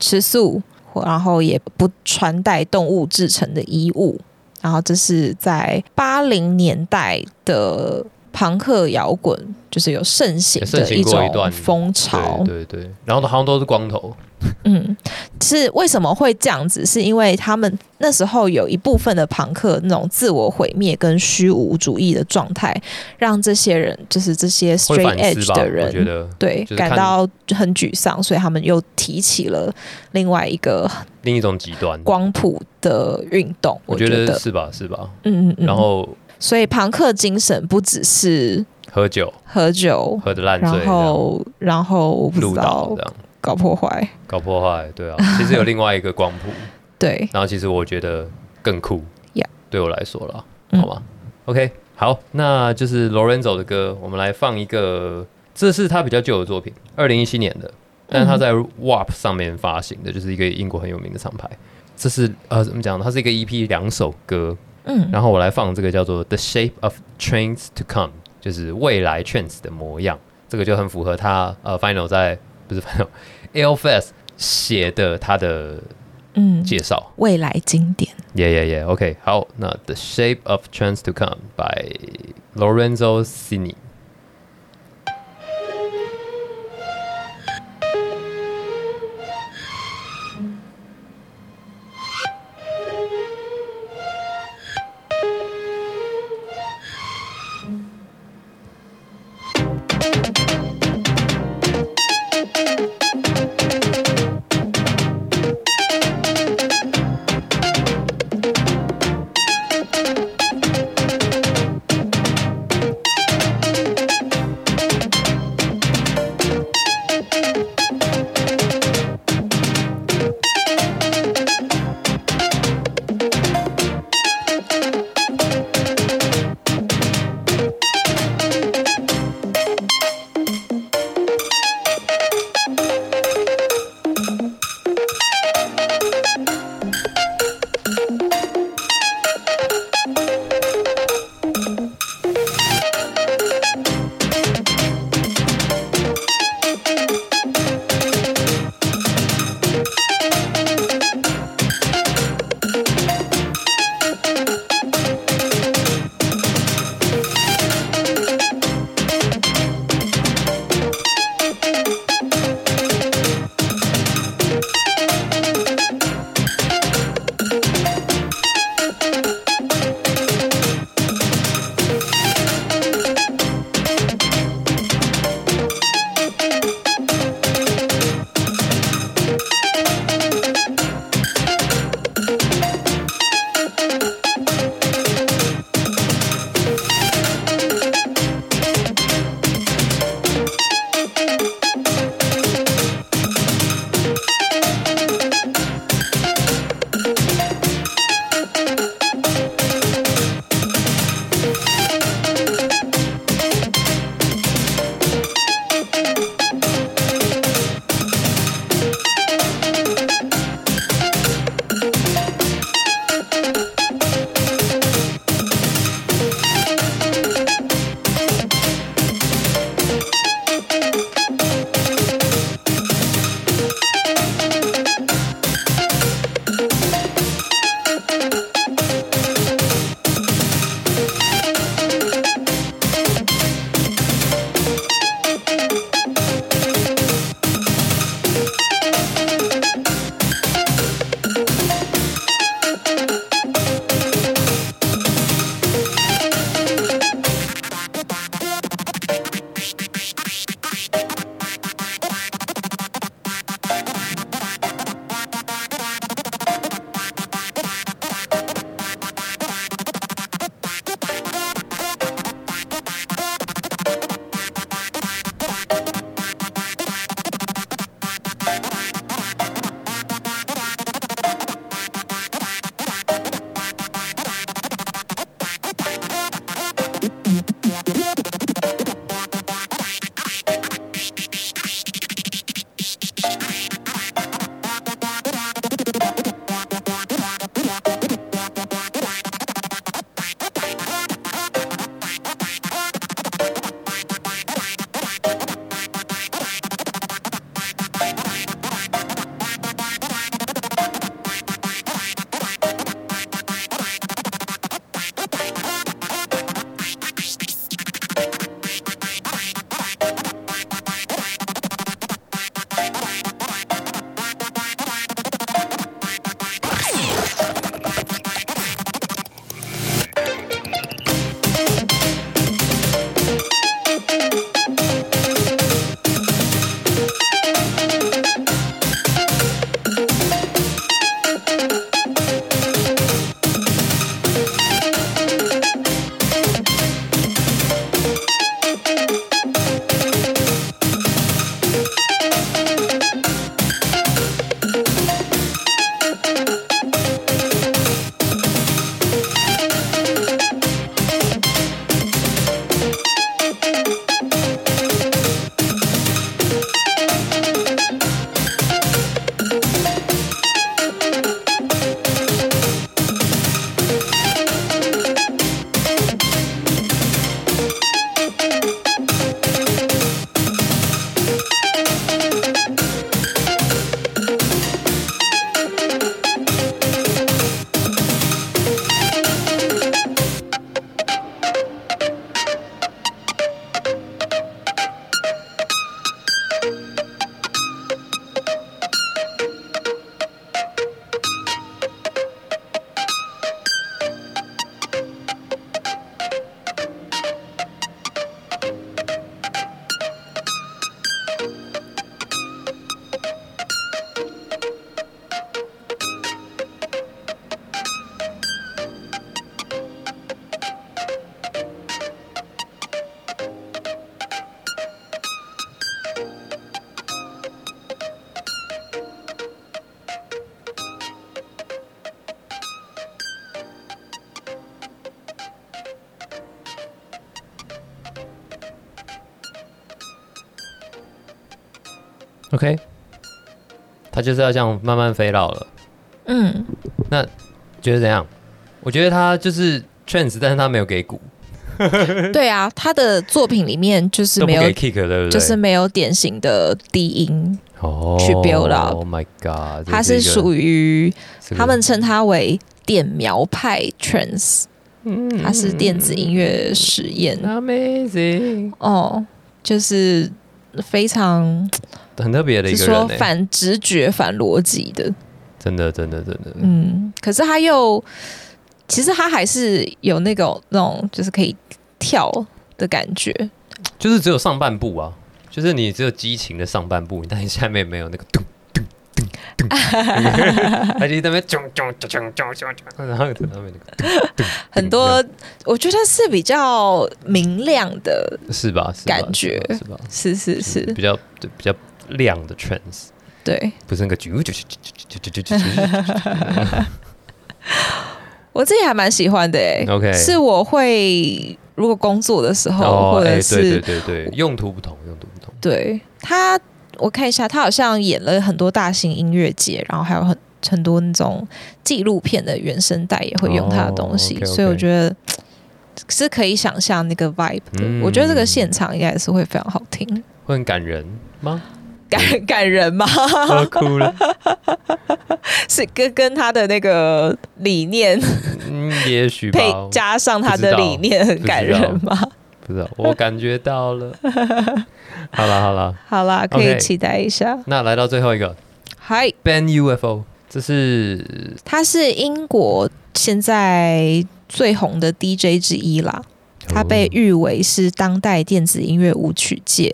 吃素，然后也不穿戴动物制成的衣物。然后这是在八零年代的朋克摇滚，就是有盛行的一种风潮。对对对，然后好像都是光头，嗯，是为什么会这样子？是因为他们那时候有一部分的朋克那种自我毁灭跟虚无主义的状态，让这些人就是这些 straight edge？的我觉人，得对就是感到很沮丧，所以他们又提起了另外一个另一种极端，光谱的运动。我我觉得，得是吧？是吧？嗯嗯嗯。然后所以朋克精神不只是喝酒喝酒，喝的烂醉，然后然后我不路知道这样。搞破坏，搞破坏，对啊，其实有另外一个光谱，对，然后其实我觉得更酷 Yeah 对我来说啦，嗯。好吗？OK，好，那就是 Lorenzo 的歌，我们来放一个，这是他比较旧的作品，二零一七年的，但是他在 WAP 上面发行的，就是一个英国很有名的厂牌。这是呃怎么讲呢？它是一个 EP 两首歌，嗯然后我来放这个叫做《The Shape of Trains to Come》，就是未来 Trends 的模样，这个就很符合他呃 Final 在不是 Final，Alfest 写的他的嗯，介绍。未来经典。Yeah yeah yeah，OK，好，那《The Shape of Trains to Come》by Lorenzo Cini。他就是要这样慢慢飞老了。嗯，那觉得怎样？我觉得他就是 trance，但是他没有给鼓，对啊，他的作品里面就是没有 kick，对不对？就是没有典型的低音，哦去 build up Oh my god，他是属于于他们称他为电描派 trance，它嗯是电子音乐实验。Amazing，哦，就是非常很特别的一个人欸反直觉、反逻辑的，真的真的真的，嗯，可是他又其实他还是有那种那种就是可以跳的感觉，就是只有上半部啊，就是你只有激情的上半部，但你下面没有那个咚咚咚咚，他就在那边咚咚咚咚咚咚，然后在那边那个咚很多我觉得是比较明亮的，是吧？感觉是吧？是是是，比较对比较亮的 trance，对，不是那个，我自己还蛮喜欢的诶。OK，是我会如果工作的时候，或者是对对对对，用途不同，用途不同。对，他我看一下，他好像演了很多大型音乐节，然后还有很很多那种纪录片的原声带也会用他的东西，所以我觉得是可以想象那个 vibe。我觉得这个现场应该是会非常好听，会很感人吗？感感人吗？我哭了。是跟跟他的那个理念嗯，也许配，加上他的理念很感人吗？不知道，我感觉到了。好了好了，好啦，可以期待一下。那来到最后一个嗨，Ben UFO，这是他是英国现在最红的 DJ 之一啦。他被誉为是当代电子音乐舞曲界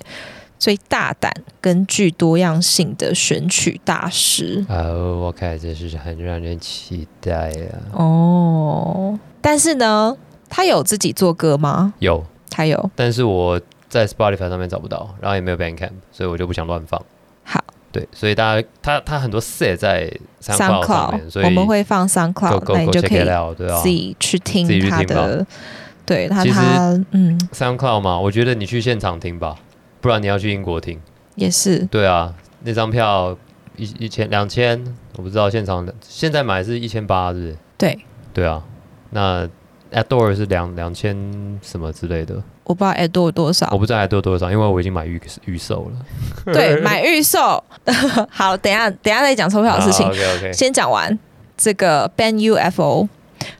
最大胆跟具多样性的选曲大师哦，我看这是很让人期待啊。哦。但是呢，他有自己做歌吗？有，他有。但是我在 Spotify 上面找不到，然后也没有 Bandcamp，所以我就不想乱放。好对，所以大家他他很多 set 在 SoundCloud 上面，所以我们会放 go SoundCloud，go 那你就可以自。己去听他的。对他，其实他嗯，SoundCloud 嘛，我觉得你去现场听吧，不然你要去英国听。也是对啊，那张票一一千两千，我不知道现场的现在买是一千八，是不是？对。对啊，那 Adore 是两两千什么之类的，我不知道 Edo 有多少我，不知道 Adore 多少，因为我已经买预预售了。对，买预售。好，等一下等一下再讲抽票的事情。OK OK，先讲完这个 Ben UFO，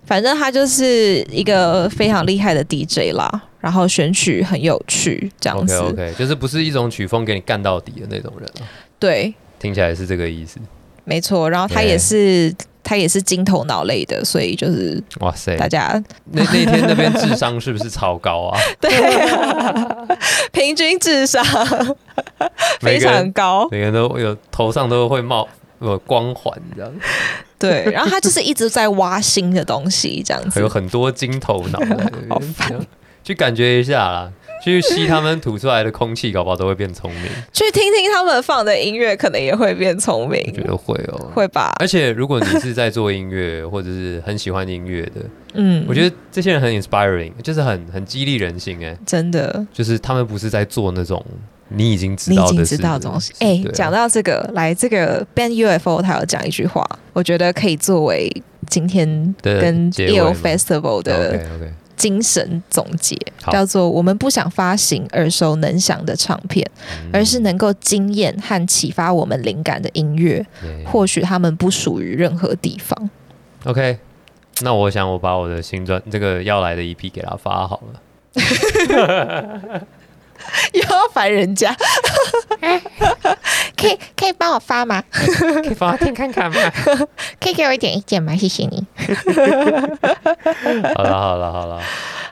反正他就是一个非常厉害的 DJ 啦，然后选曲很有趣，这样 OK 子。OK，就是不是一种曲风给你干到底的那种人啊，对，听起来是这个意思。没错。然后他也是他也是金头脑类的，所以就是哇塞，大家那那天那边智商是不是超高啊？对平均智商 非常高。每个人都有头上都会冒呃光环这样，对，然后他就是一直在挖新的东西，这样子还 有。很多金头脑好边，这样去感觉一下啦，去吸他们吐出来的空气，搞不好都会变聪明。去听听他们放的音乐，可能也会变聪明我觉，得会哦。会吧？而且如果你是在做音乐，或者是很喜欢音乐的，嗯，我觉得这些人很 inspiring，就是很很激励人心哎。真的。就是他们不是在做那种你已经知道的已经知道的东西。哎、讲到这个，来这个 Band UFO，他有讲一句话，我觉得可以作为今天的跟 EO 吗 Festival 的精神总结，叫做“我们不想发行耳熟能详的唱片，嗯而是能够惊艳和启发我们灵感的音乐。或许他们不属于任何地方。OK。那我想我把我的新专这个要来的 EP 给他发好了。又要烦人家，可以可以帮我发吗？可以发听看看吗？可以给我一点意见吗？谢谢你。好了好了好了，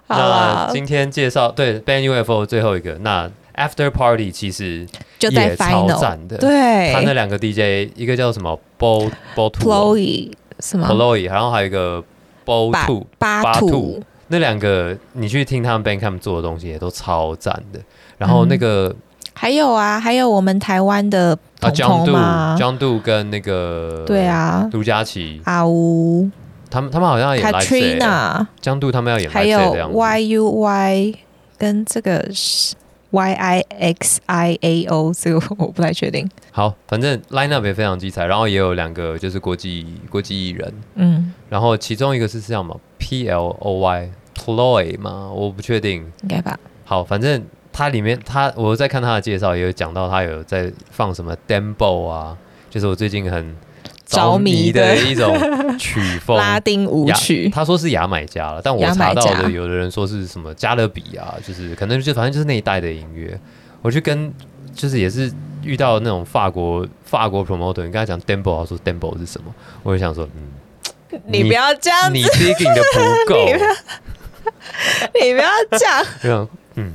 那今天介绍对 Band UFO 最后一个，那 After Party 其实就在也超 Final 赞的，对，他那两个 DJ 一个叫什么？Bo Bo Two Chloe 什么？Chloe，然后还有一个 Bo 巴 Two 巴巴土兔，那两个你去听他们 Bandcamp 做的东西也都超赞的。然后那个、还有啊，还有我们台湾的啊彤 John 彤嘛，Do John Do 跟那个对啊，卢佳琪，阿乌、他们他们好像要演 live set，Katrina，John Do 他们要演还有这样子。Y U Y 跟这个是 Y I X I A O，这个我不太确定。好，反正 line up 也非常精彩，然后也有两个就是国际国际艺人，嗯，然后其中一个是叫什么 P L O Y Ploy 吗？我不确定。应该吧。好，反正它里面它我在看它的介绍，也有讲到它有在放什么 Dembo 啊，就是我最近很着迷的的一种曲风。拉丁舞曲，他说是牙买加了，但我查到的有的人说是什么加勒比啊，就是可能就反正就是那一代的音乐。我去跟就是也是遇到那种法国法国 promoter，你跟他讲 dembo，他说 dembo 是什么，我就想说，嗯，你不要这样子，你 digging 的不够，你不要这样，嗯，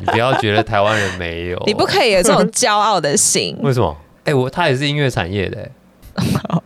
你不要觉得台湾人没有，你不可以有这种骄傲的心。为什么？哎、我他也是音乐产业的、欸，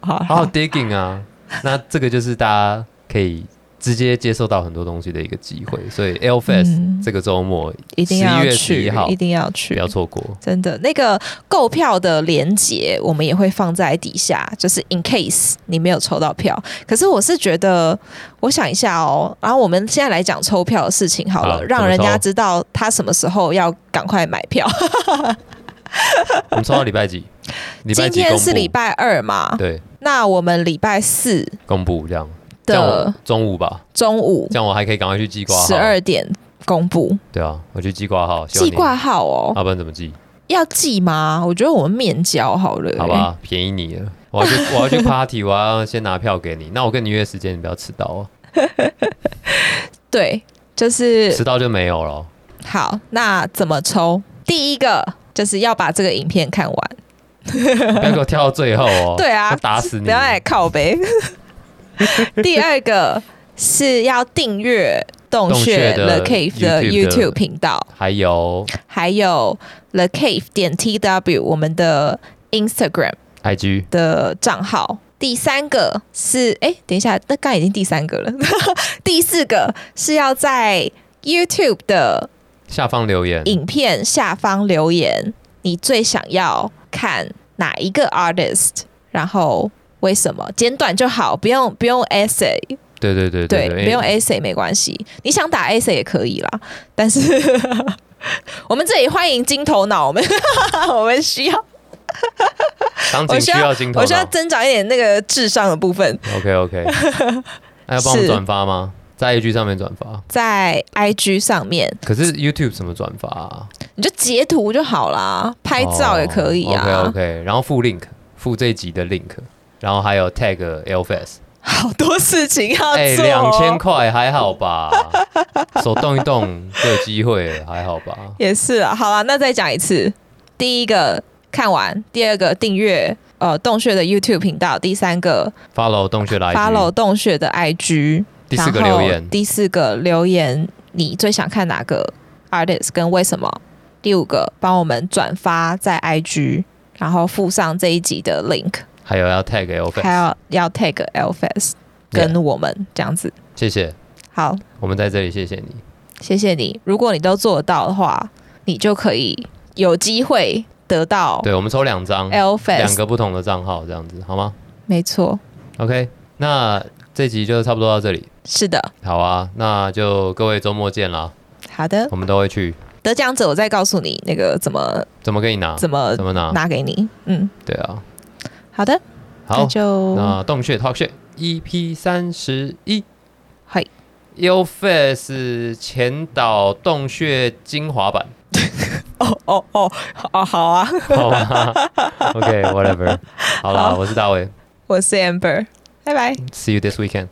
好好 digging 啊，那这个就是大家可以直接接受到很多东西的一个机会，所以 L Fest、嗯这个周末一定要11月去11号，一定要去不要。错过。真的，那个购票的链接我们也会放在底下，就是 in case 你没有抽到票。可是我是觉得，我想一下哦，然后我们现在来讲抽票的事情好了，好让人家知道他什么时候要赶快买票。我们抽到礼拜几？今天？是礼拜二嘛，对，那我们礼拜四公布这样，这样我的中午吧，中午这样我还可以赶快去记挂号。十二点公布对啊，我去记挂号，希望你挂号哦，要不然怎么记？要记吗？我觉得我们面交好了、好吧，便宜你了。我要去，我要去 party，我要先拿票给你。那我跟你约时间，你不要迟到哦，对，就是迟到就没有了。好，那怎么抽？第一个就是要把这个影片看完。不要给我跳到最后哦。对啊要打死你不！要来靠背。第二个是要订阅洞洞穴穴的 The Cave 的 YouTube 频道，还有还有 The Cave 点 TW 我们的 Instagram IG 的账号。第三个是，哎，等一下，那刚刚已经第三个了。第四个是要在 YouTube 的下方留言，影片下方留言，你最想要看哪一个 artist，然后为什么？简短就好，不用不用 essay，对对对对，不用 essay 没关系，你想打 essay 也可以啦。但是 我们这里欢迎金头脑，我们 我们需要，场景需我需要要金头我需要。增长一点那个智商的部分，OK OK，那要帮我转发吗？在 IG 上面转发。在 IG 上面可是 YouTube 怎么转发啊？你就截图就好啦，拍照也可以啊。OK OK，然后附 link，附这一集的 link，然后还有 tag LFS。好多事情要做、哦，哎，两千块还好吧？手动一动就有机会了，还好吧？也是啊，好了，那再讲一次。第一个看完，第二个订阅呃洞穴的 YouTube 频道，第三个 Follow 洞穴来 follow 洞穴的 IG，第四个留言，第四个留言你最想看哪个 artist 跟为什么？第五个帮我们转发在 IG，然后附上这一集的 link，还有要 tag LFS，还要要 tag Lfest 跟我们这样子。谢谢，好，我们在这里谢谢你。谢谢你。如果你都做得到的话，你就可以有机会得到对，我们抽两张，Lfest 两个不同的账号，这样子好吗没错，？OK，那这集就差不多到这里。是的。好啊，那就各位周末见啦，好的，我们都会去。得奖者我再告诉你那个怎么怎么给你拿？怎么怎么拿？拿给你。嗯，对啊，好的，那好，就那洞穴 Talk 穴 EP 三十一嘿 U Face 前导洞穴精华版，哦哦哦哦好啊，好啊？OK，whatever。好啦，好我是大卫我是 Amber，拜拜。，See you this weekend。